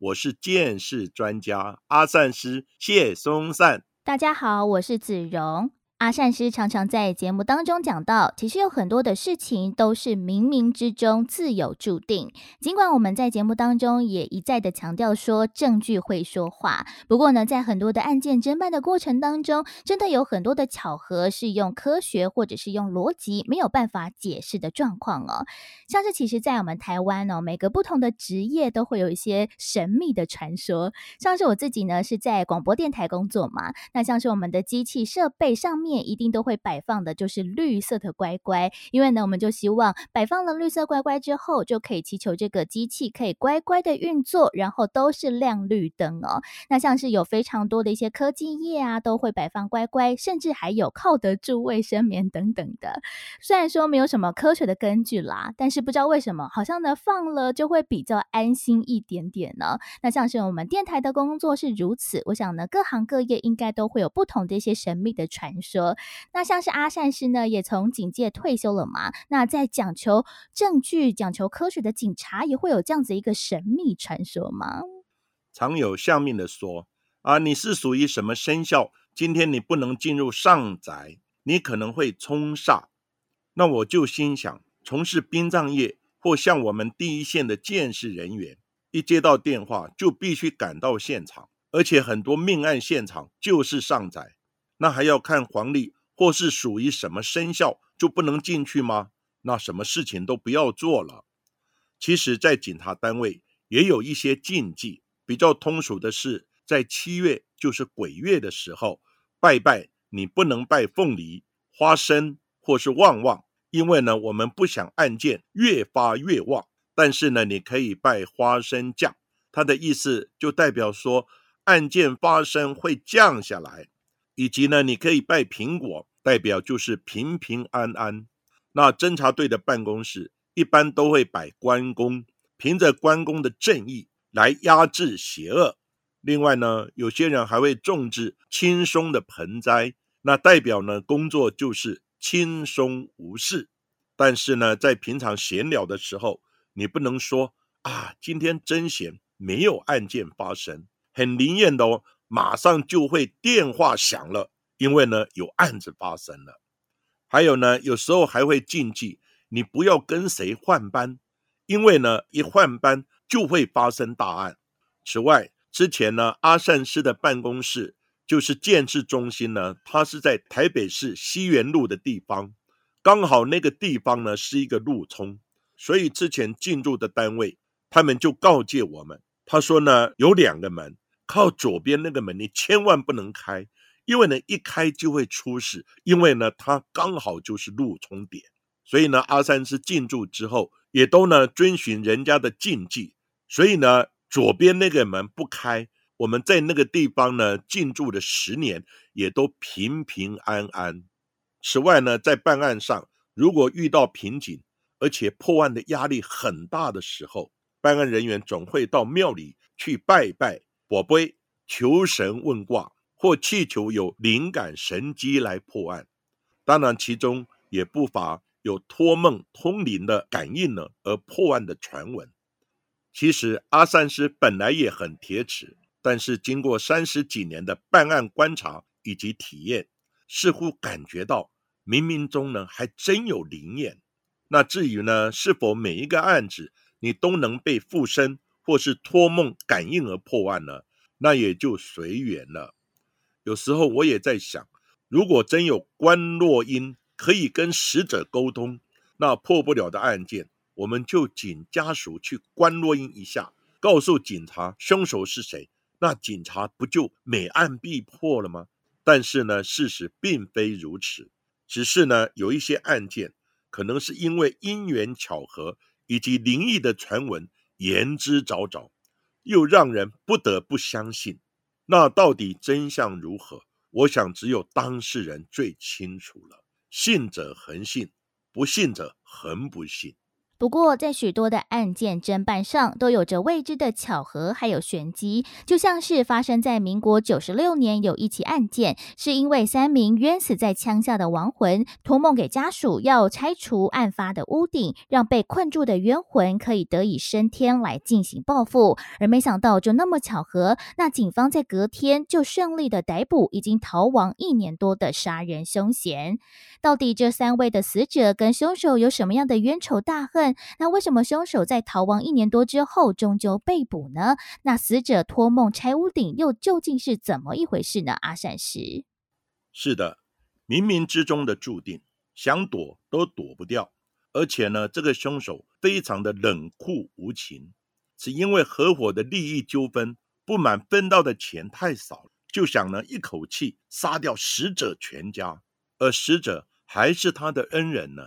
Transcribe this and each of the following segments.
我是剑士专家阿善师谢松善。大家好，我是子荣。阿善师常常在节目当中讲到，其实有很多的事情都是冥冥之中自有注定。尽管我们在节目当中也一再的强调说证据会说话，不过呢，在很多的案件侦办的过程当中，真的有很多的巧合是用科学或者是用逻辑没有办法解释的状况哦。像是其实，在我们台湾哦，每个不同的职业都会有一些神秘的传说。像是我自己呢，是在广播电台工作嘛，那像是我们的机器设备上面。一定都会摆放的，就是绿色的乖乖，因为呢，我们就希望摆放了绿色乖乖之后，就可以祈求这个机器可以乖乖的运作，然后都是亮绿灯哦。那像是有非常多的一些科技业啊，都会摆放乖乖，甚至还有靠得住卫生棉等等的。虽然说没有什么科学的根据啦，但是不知道为什么，好像呢放了就会比较安心一点点呢。那像是我们电台的工作是如此，我想呢，各行各业应该都会有不同的一些神秘的传说。那像是阿善师呢，也从警界退休了嘛？那在讲求证据、讲求科学的警察，也会有这样子一个神秘传说吗？常有下面的说啊，你是属于什么生肖？今天你不能进入上宅，你可能会冲煞。那我就心想，从事殡葬业或像我们第一线的建士人员，一接到电话就必须赶到现场，而且很多命案现场就是上宅。那还要看黄历，或是属于什么生肖就不能进去吗？那什么事情都不要做了。其实，在警察单位也有一些禁忌，比较通俗的是，在七月就是鬼月的时候拜拜，你不能拜凤梨、花生或是旺旺，因为呢，我们不想案件越发越旺。但是呢，你可以拜花生酱，它的意思就代表说案件发生会降下来。以及呢，你可以拜苹果，代表就是平平安安。那侦查队的办公室一般都会摆关公，凭着关公的正义来压制邪恶。另外呢，有些人还会种植轻松的盆栽，那代表呢工作就是轻松无事。但是呢，在平常闲聊的时候，你不能说啊，今天真闲，没有案件发生，很灵验的哦。马上就会电话响了，因为呢有案子发生了。还有呢，有时候还会禁忌你不要跟谁换班，因为呢一换班就会发生大案。此外，之前呢阿善师的办公室就是建制中心呢，它是在台北市西园路的地方，刚好那个地方呢是一个路冲，所以之前进入的单位他们就告诫我们，他说呢有两个门。靠左边那个门，你千万不能开，因为呢，一开就会出事。因为呢，它刚好就是路冲点，所以呢，阿三师进驻之后，也都呢遵循人家的禁忌，所以呢，左边那个门不开。我们在那个地方呢进驻了十年，也都平平安安。此外呢，在办案上，如果遇到瓶颈，而且破案的压力很大的时候，办案人员总会到庙里去拜拜。宝贝，求神问卦，或祈求有灵感神机来破案。当然，其中也不乏有托梦通灵的感应呢，而破案的传闻。其实阿三师本来也很铁齿，但是经过三十几年的办案观察以及体验，似乎感觉到冥冥中呢还真有灵验。那至于呢，是否每一个案子你都能被附身？或是托梦感应而破案呢？那也就随缘了。有时候我也在想，如果真有关洛音可以跟死者沟通，那破不了的案件，我们就请家属去关洛音一下，告诉警察凶手是谁，那警察不就每案必破了吗？但是呢，事实并非如此，只是呢，有一些案件可能是因为因缘巧合以及灵异的传闻。言之凿凿，又让人不得不相信。那到底真相如何？我想只有当事人最清楚了。信者恒信，不信者恒不信。不过，在许多的案件侦办上，都有着未知的巧合，还有玄机。就像是发生在民国九十六年有一起案件，是因为三名冤死在枪下的亡魂托梦给家属，要拆除案发的屋顶，让被困住的冤魂可以得以升天来进行报复。而没想到，就那么巧合，那警方在隔天就顺利的逮捕已经逃亡一年多的杀人凶嫌。到底这三位的死者跟凶手有什么样的冤仇大恨？那为什么凶手在逃亡一年多之后终究被捕呢？那死者托梦拆屋顶又究竟是怎么一回事呢？阿善师，是的，冥冥之中的注定，想躲都躲不掉。而且呢，这个凶手非常的冷酷无情，是因为合伙的利益纠纷，不满分到的钱太少，就想呢一口气杀掉死者全家，而死者还是他的恩人呢。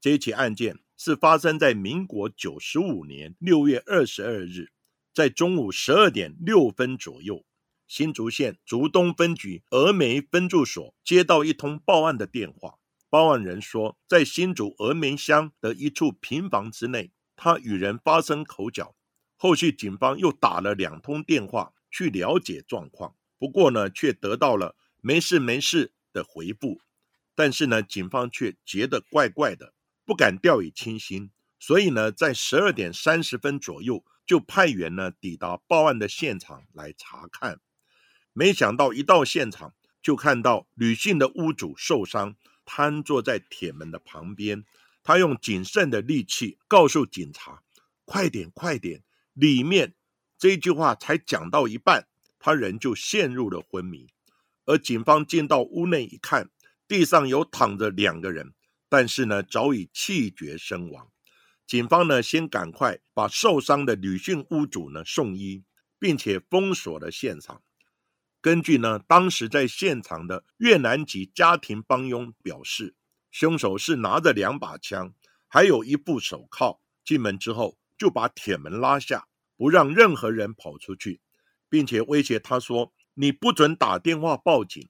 这起案件。是发生在民国九十五年六月二十二日，在中午十二点六分左右，新竹县竹东分局峨眉分驻所接到一通报案的电话。报案人说，在新竹峨眉乡的一处平房之内，他与人发生口角。后续警方又打了两通电话去了解状况，不过呢，却得到了没事没事的回复。但是呢，警方却觉得怪怪的。不敢掉以轻心，所以呢，在十二点三十分左右就派员呢抵达报案的现场来查看。没想到一到现场，就看到女性的屋主受伤，瘫坐在铁门的旁边。他用谨慎的力气告诉警察：“快点，快点！”里面这句话才讲到一半，他人就陷入了昏迷。而警方进到屋内一看，地上有躺着两个人。但是呢，早已气绝身亡。警方呢，先赶快把受伤的女性屋主呢送医，并且封锁了现场。根据呢，当时在现场的越南籍家庭帮佣表示，凶手是拿着两把枪，还有一副手铐。进门之后，就把铁门拉下，不让任何人跑出去，并且威胁他说：“你不准打电话报警。”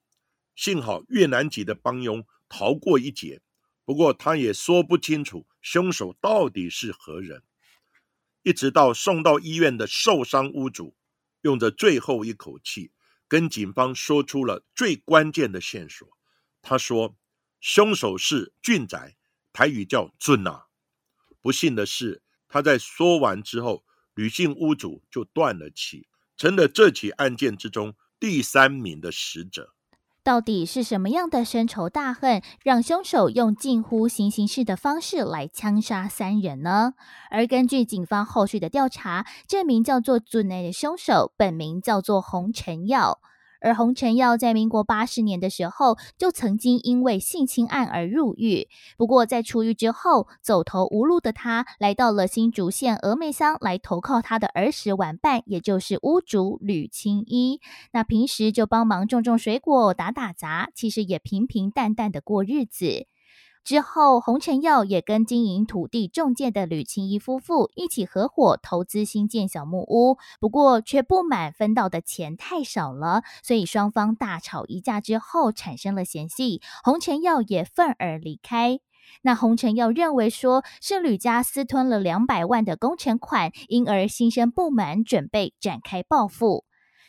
幸好越南籍的帮佣逃过一劫。不过，他也说不清楚凶手到底是何人。一直到送到医院的受伤屋主，用着最后一口气，跟警方说出了最关键的线索。他说：“凶手是俊仔，台语叫俊啊。”不幸的是，他在说完之后，女性屋主就断了气，成了这起案件之中第三名的死者。到底是什么样的深仇大恨，让凶手用近乎行刑式的方式来枪杀三人呢？而根据警方后续的调查，这名叫做祖内的凶手本名叫做洪承耀。而洪承耀在民国八十年的时候，就曾经因为性侵案而入狱。不过在出狱之后，走投无路的他，来到了新竹县峨眉乡来投靠他的儿时玩伴，也就是屋主吕青衣。那平时就帮忙种种水果、打打杂，其实也平平淡淡的过日子。之后，洪承耀也跟经营土地中介的吕青衣夫妇一起合伙投资新建小木屋，不过却不满分到的钱太少了，所以双方大吵一架之后产生了嫌隙，洪承耀也愤而离开。那洪承耀认为说是吕家私吞了两百万的工程款，因而心生不满，准备展开报复。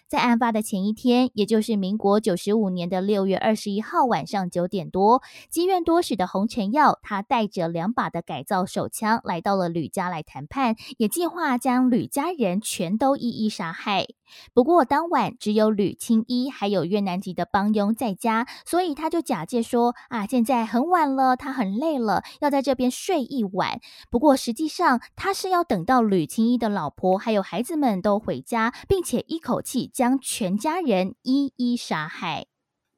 在案发的前一天，也就是民国九十五年的六月二十一号晚上九点多，积怨多时的洪承耀，他带着两把的改造手枪来到了吕家来谈判，也计划将吕家人全都一一杀害。不过当晚只有吕青衣还有越南籍的帮佣在家，所以他就假借说啊，现在很晚了，他很累了，要在这边睡一晚。不过实际上他是要等到吕青衣的老婆还有孩子们都回家，并且一口气将全家人一一杀害。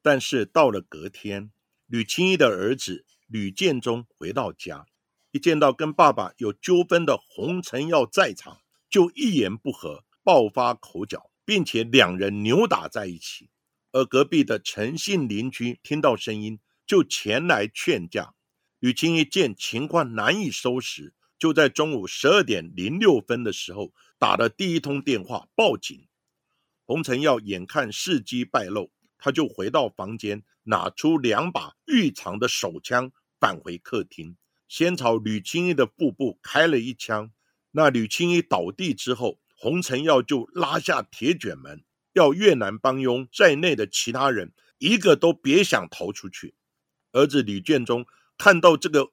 但是到了隔天，吕青衣的儿子吕建中回到家，一见到跟爸爸有纠纷的洪承耀在场，就一言不合。爆发口角，并且两人扭打在一起。而隔壁的陈姓邻居听到声音，就前来劝架。吕青一见情况难以收拾，就在中午十二点零六分的时候，打了第一通电话报警。洪承耀眼看事机败露，他就回到房间，拿出两把预藏的手枪，返回客厅，先朝吕青衣的腹部开了一枪。那吕青衣倒地之后，洪承耀就拉下铁卷门，要越南帮佣在内的其他人一个都别想逃出去。儿子吕建中看到这个，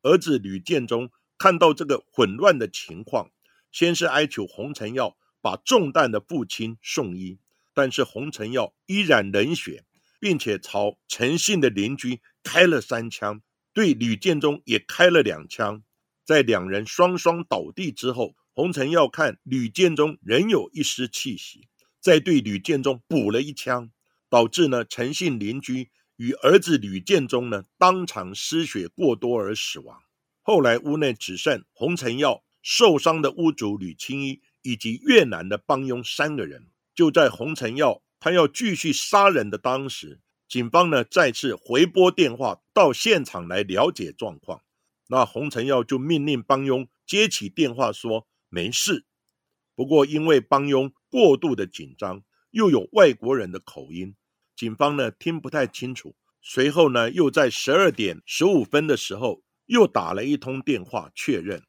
儿子吕建中看到这个混乱的情况，先是哀求洪承耀把中弹的父亲送医。但是洪承耀依然冷血，并且朝陈姓的邻居开了三枪，对吕建中也开了两枪。在两人双双倒地之后，洪承耀看吕建中仍有一丝气息，再对吕建中补了一枪，导致呢陈姓邻居与儿子吕建中呢当场失血过多而死亡。后来屋内只剩洪承耀、受伤的屋主吕青衣以及越南的帮佣三个人。就在洪承耀他要继续杀人的当时，警方呢再次回拨电话到现场来了解状况。那洪承耀就命令帮佣接起电话说没事。不过因为帮佣过度的紧张，又有外国人的口音，警方呢听不太清楚。随后呢又在十二点十五分的时候又打了一通电话确认。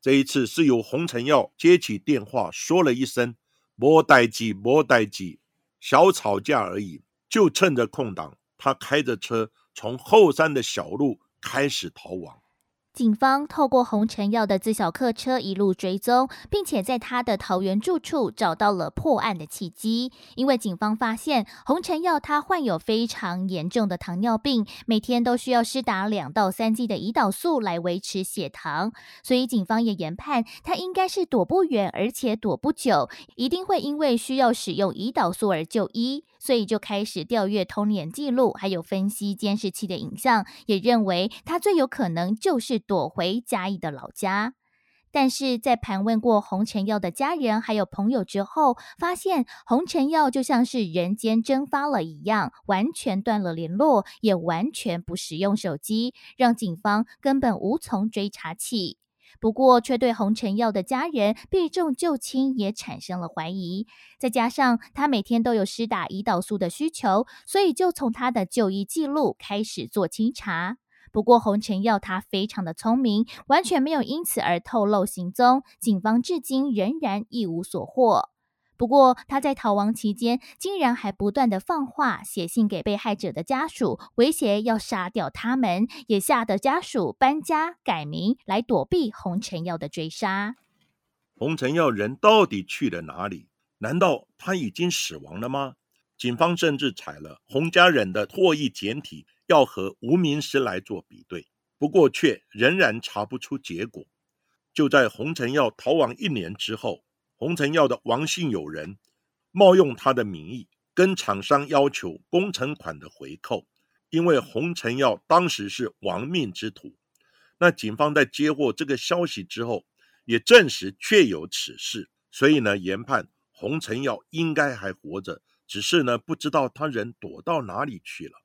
这一次是由洪承耀接起电话说了一声。莫待机，莫待机，小吵架而已。就趁着空档，他开着车从后山的小路开始逃亡。警方透过洪承耀的自小客车一路追踪，并且在他的桃园住处找到了破案的契机。因为警方发现洪承耀他患有非常严重的糖尿病，每天都需要施打两到三剂的胰岛素来维持血糖，所以警方也研判他应该是躲不远，而且躲不久，一定会因为需要使用胰岛素而就医。所以就开始调阅通联记录，还有分析监视器的影像，也认为他最有可能就是躲回嘉义的老家。但是在盘问过洪承耀的家人还有朋友之后，发现洪承耀就像是人间蒸发了一样，完全断了联络，也完全不使用手机，让警方根本无从追查起。不过，却对洪承耀的家人避重就轻，也产生了怀疑。再加上他每天都有施打胰岛素的需求，所以就从他的就医记录开始做清查。不过，洪承耀他非常的聪明，完全没有因此而透露行踪，警方至今仍然一无所获。不过，他在逃亡期间，竟然还不断的放话，写信给被害者的家属，威胁要杀掉他们，也吓得家属搬家改名来躲避洪承耀的追杀。洪承耀人到底去了哪里？难道他已经死亡了吗？警方甚至采了洪家人的唾液检体，要和无名尸来做比对，不过却仍然查不出结果。就在洪承耀逃亡一年之后。洪承耀的王姓友人冒用他的名义，跟厂商要求工程款的回扣。因为洪承耀当时是亡命之徒，那警方在接获这个消息之后，也证实确有此事，所以呢，研判洪承耀应该还活着，只是呢，不知道他人躲到哪里去了。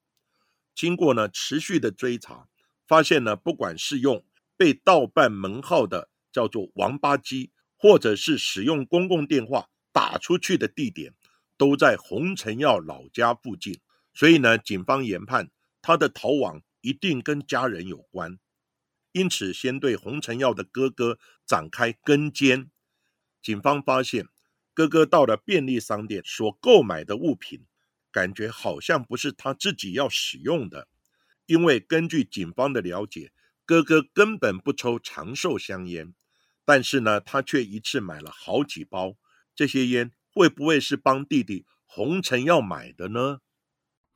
经过呢持续的追查，发现呢，不管是用被盗办门号的叫做王八鸡。或者是使用公共电话打出去的地点，都在洪承耀老家附近，所以呢，警方研判他的逃亡一定跟家人有关，因此先对洪承耀的哥哥展开跟监。警方发现哥哥到了便利商店所购买的物品，感觉好像不是他自己要使用的，因为根据警方的了解，哥哥根本不抽长寿香烟。但是呢，他却一次买了好几包。这些烟会不会是帮弟弟红尘要买的呢？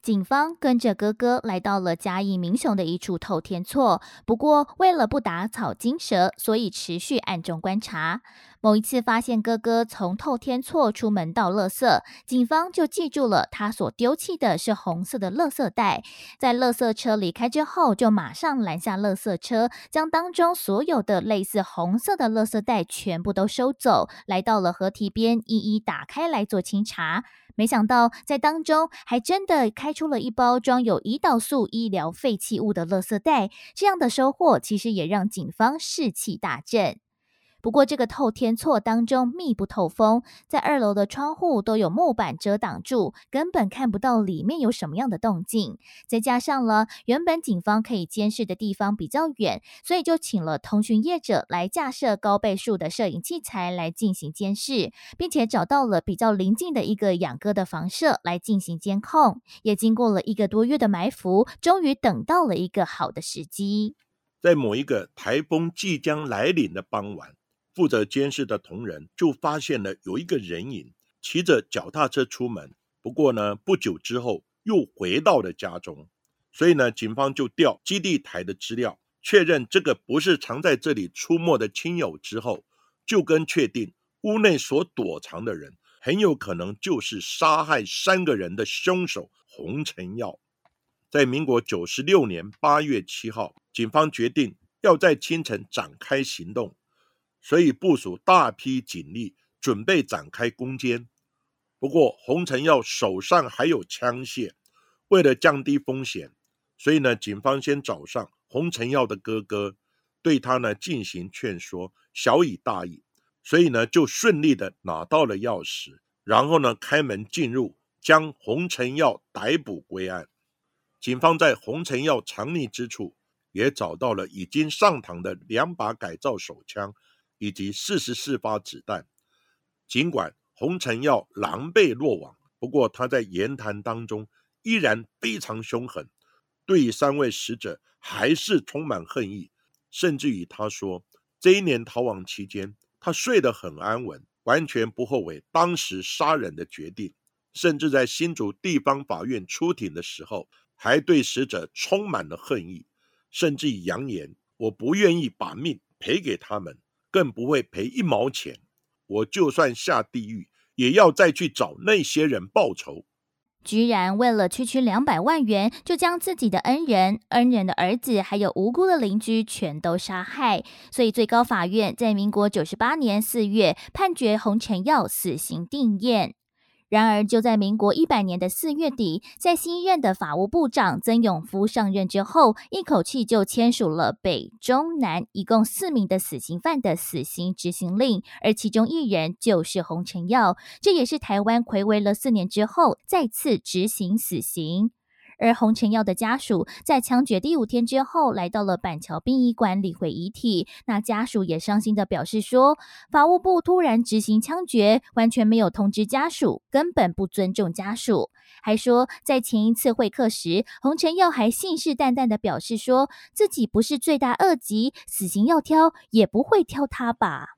警方跟着哥哥来到了嘉义民雄的一处透天厝，不过为了不打草惊蛇，所以持续暗中观察。某一次发现哥哥从透天厝出门倒垃圾，警方就记住了他所丢弃的是红色的垃圾袋。在垃圾车离开之后，就马上拦下垃圾车，将当中所有的类似红色的垃圾袋全部都收走，来到了河堤边，一一打开来做清查。没想到，在当中还真的开出了一包装有胰岛素医疗废弃物的垃圾袋。这样的收获，其实也让警方士气大振。不过这个透天厝当中密不透风，在二楼的窗户都有木板遮挡住，根本看不到里面有什么样的动静。再加上了原本警方可以监视的地方比较远，所以就请了通讯业者来架设高倍数的摄影器材来进行监视，并且找到了比较临近的一个养鸽的房舍来进行监控。也经过了一个多月的埋伏，终于等到了一个好的时机。在某一个台风即将来临的傍晚，负责监视的同仁就发现了有一个人影骑着脚踏车出门。不过呢，不久之后又回到了家中。所以呢，警方就调基地台的资料，确认这个不是常在这里出没的亲友之后，就跟确定屋内所躲藏的人很有可能就是杀害三个人的凶手洪承耀。在民国九十六年八月七号，警方决定要在清晨展开行动，所以部署大批警力，准备展开攻坚。不过，洪承耀手上还有枪械，为了降低风险，所以呢，警方先找上洪承耀的哥哥，对他呢进行劝说，小以大义，所以呢就顺利的拿到了钥匙，然后呢开门进入，将洪承耀逮捕归案。警方在洪承耀藏匿之处，也找到了已经上膛的两把改造手枪，以及四十四发子弹。尽管洪承耀狼狈落网，不过他在言谈当中依然非常凶狠，对三位死者还是充满恨意。甚至于他说，这一年逃亡期间，他睡得很安稳，完全不后悔当时杀人的决定。甚至在新竹地方法院出庭的时候。还对死者充满了恨意，甚至扬言：“我不愿意把命赔给他们，更不会赔一毛钱。我就算下地狱，也要再去找那些人报仇。”居然为了区区两百万元，就将自己的恩人、恩人的儿子，还有无辜的邻居全都杀害。所以最高法院在民国九十八年四月判决洪承耀死刑定验。然而，就在民国一百年的四月底，在新任的法务部长曾永夫上任之后，一口气就签署了北、中、南一共四名的死刑犯的死刑执行令，而其中一人就是洪承耀，这也是台湾暌违了四年之后再次执行死刑。而洪承耀的家属在枪决第五天之后，来到了板桥殡仪馆理会遗体。那家属也伤心的表示说，法务部突然执行枪决，完全没有通知家属，根本不尊重家属。还说，在前一次会客时，洪承耀还信誓旦旦的表示说自己不是罪大恶极，死刑要挑也不会挑他吧。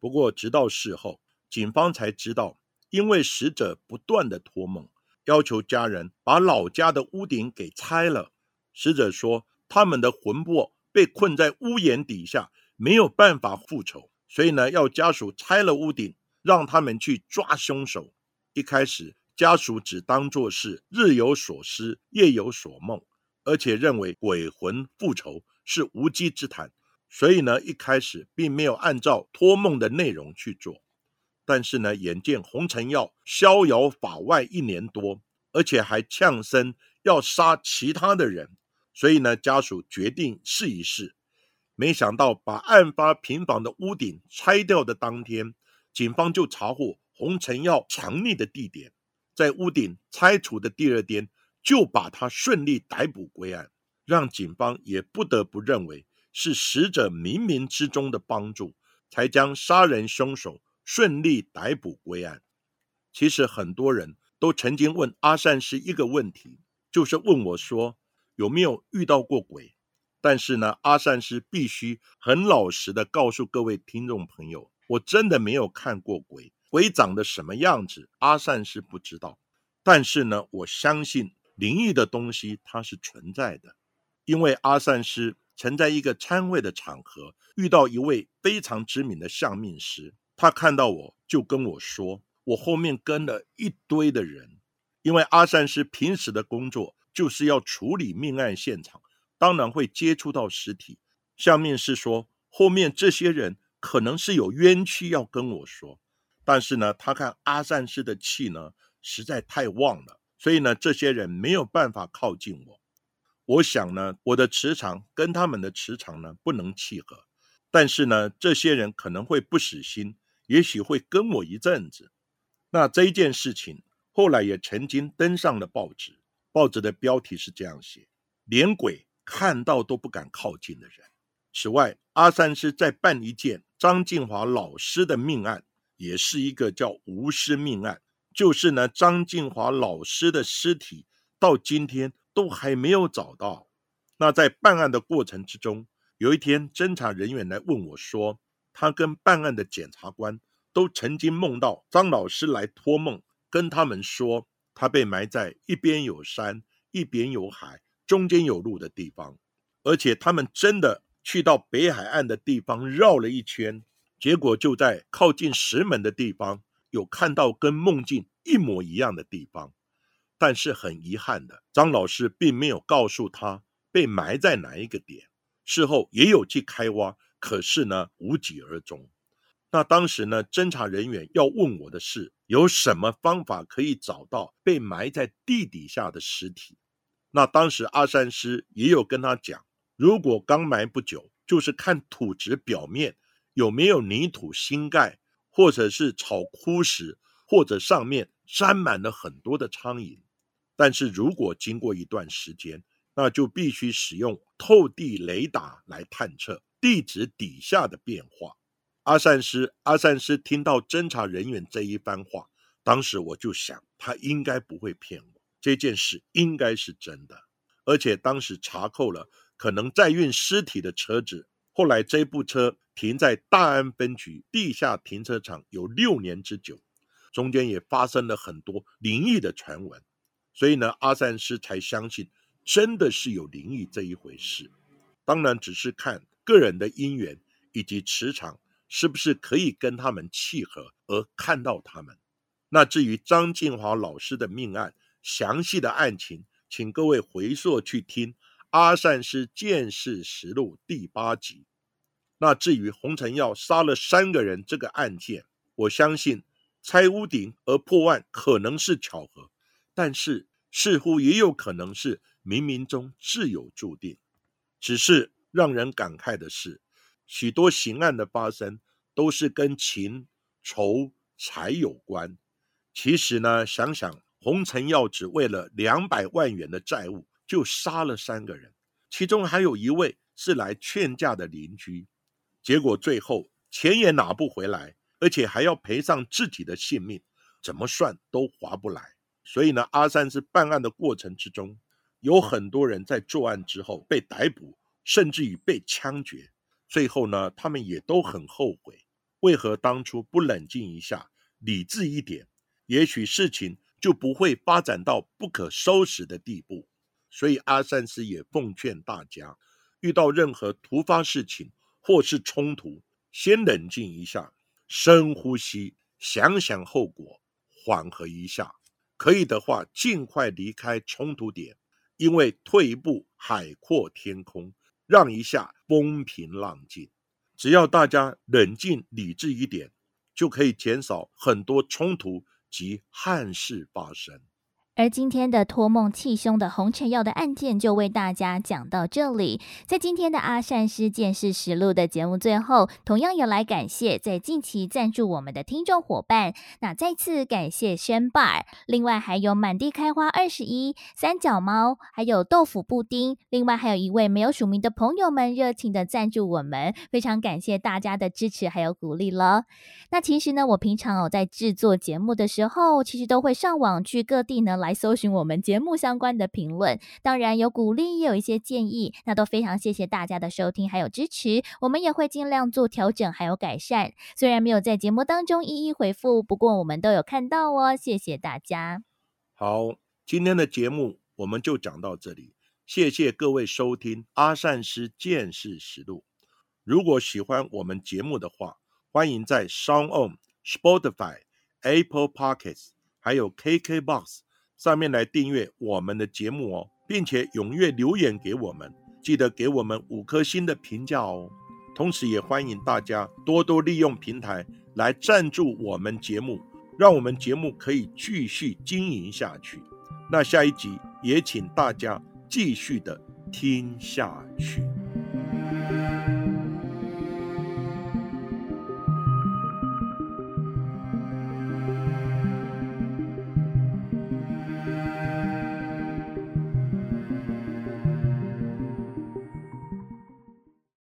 不过，直到事后，警方才知道，因为死者不断的托梦。要求家人把老家的屋顶给拆了。死者说，他们的魂魄被困在屋檐底下，没有办法复仇，所以呢，要家属拆了屋顶，让他们去抓凶手。一开始，家属只当作是日有所思，夜有所梦，而且认为鬼魂复仇是无稽之谈，所以呢，一开始并没有按照托梦的内容去做。但是呢，眼见洪承耀逍遥法外一年多，而且还呛声要杀其他的人，所以呢，家属决定试一试。没想到把案发平房的屋顶拆掉的当天，警方就查获洪承耀藏匿的地点，在屋顶拆除的第二天，就把他顺利逮捕归案，让警方也不得不认为是死者冥冥之中的帮助，才将杀人凶手。顺利逮捕归案。其实很多人都曾经问阿善师一个问题，就是问我说有没有遇到过鬼。但是呢，阿善师必须很老实的告诉各位听众朋友，我真的没有看过鬼，鬼长得什么样子，阿善师不知道。但是呢，我相信灵异的东西它是存在的，因为阿善师曾在一个参会的场合遇到一位非常知名的相命师。他看到我就跟我说，我后面跟了一堆的人，因为阿善师平时的工作就是要处理命案现场，当然会接触到尸体。下面是说，后面这些人可能是有冤屈要跟我说，但是呢，他看阿善师的气呢实在太旺了，所以呢，这些人没有办法靠近我。我想呢，我的磁场跟他们的磁场呢不能契合。但是呢，这些人可能会不死心，也许会跟我一阵子。那这件事情后来也曾经登上了报纸，报纸的标题是这样写：连鬼看到都不敢靠近的人。此外，阿三师在办一件张静华老师的命案，也是一个叫无尸命案，就是呢，张静华老师的尸体到今天都还没有找到。那在办案的过程之中，有一天，侦查人员来问我说：“他跟办案的检察官都曾经梦到张老师来托梦，跟他们说他被埋在一边有山、一边有海、中间有路的地方，而且他们真的去到北海岸的地方绕了一圈，结果就在靠近石门的地方有看到跟梦境一模一样的地方。但是很遗憾的，张老师并没有告诉他被埋在哪一个点。”事后也有去开挖，可是呢无疾而终。那当时呢，侦查人员要问我的是，有什么方法可以找到被埋在地底下的尸体？那当时阿山师也有跟他讲，如果刚埋不久，就是看土质表面有没有泥土新盖，或者是草枯石，或者上面沾满了很多的苍蝇。但是如果经过一段时间，那就必须使用透地雷达来探测地址底下的变化。阿善师，阿善师听到侦查人员这一番话，当时我就想，他应该不会骗我，这件事应该是真的。而且当时查扣了可能载运尸体的车子，后来这部车停在大安分局地下停车场有六年之久，中间也发生了很多灵异的传闻，所以呢，阿善师才相信。真的是有灵异这一回事，当然只是看个人的因缘以及磁场是不是可以跟他们契合而看到他们。那至于张静华老师的命案详细的案情，请各位回溯去听《阿善师见识实录》第八集。那至于洪承耀杀了三个人这个案件，我相信拆屋顶而破案可能是巧合，但是似乎也有可能是。冥冥中自有注定，只是让人感慨的是，许多刑案的发生都是跟情、仇、财有关。其实呢，想想洪承耀只为了两百万元的债务就杀了三个人，其中还有一位是来劝架的邻居，结果最后钱也拿不回来，而且还要赔上自己的性命，怎么算都划不来。所以呢，阿三是办案的过程之中。有很多人在作案之后被逮捕，甚至于被枪决。最后呢，他们也都很后悔，为何当初不冷静一下，理智一点，也许事情就不会发展到不可收拾的地步。所以阿善师也奉劝大家，遇到任何突发事情或是冲突，先冷静一下，深呼吸，想想后果，缓和一下。可以的话，尽快离开冲突点。因为退一步，海阔天空；让一下，风平浪静。只要大家冷静理智一点，就可以减少很多冲突及憾事发生。而今天的托梦气胸的红尘药的案件就为大家讲到这里。在今天的阿善师见识实录的节目最后，同样也来感谢在近期赞助我们的听众伙伴。那再次感谢轩爸另外还有满地开花二十一、三角猫，还有豆腐布丁。另外还有一位没有署名的朋友们热情的赞助我们，非常感谢大家的支持还有鼓励了。那其实呢，我平常哦在制作节目的时候，其实都会上网去各地呢。来搜寻我们节目相关的评论，当然有鼓励，也有一些建议，那都非常谢谢大家的收听还有支持，我们也会尽量做调整还有改善。虽然没有在节目当中一一回复，不过我们都有看到哦，谢谢大家。好，今天的节目我们就讲到这里，谢谢各位收听阿善师见识实录。如果喜欢我们节目的话，欢迎在 Sound On、Spotify、Apple Podcasts 还有 KKBox。上面来订阅我们的节目哦，并且踊跃留言给我们，记得给我们五颗星的评价哦。同时，也欢迎大家多多利用平台来赞助我们节目，让我们节目可以继续经营下去。那下一集也请大家继续的听下去。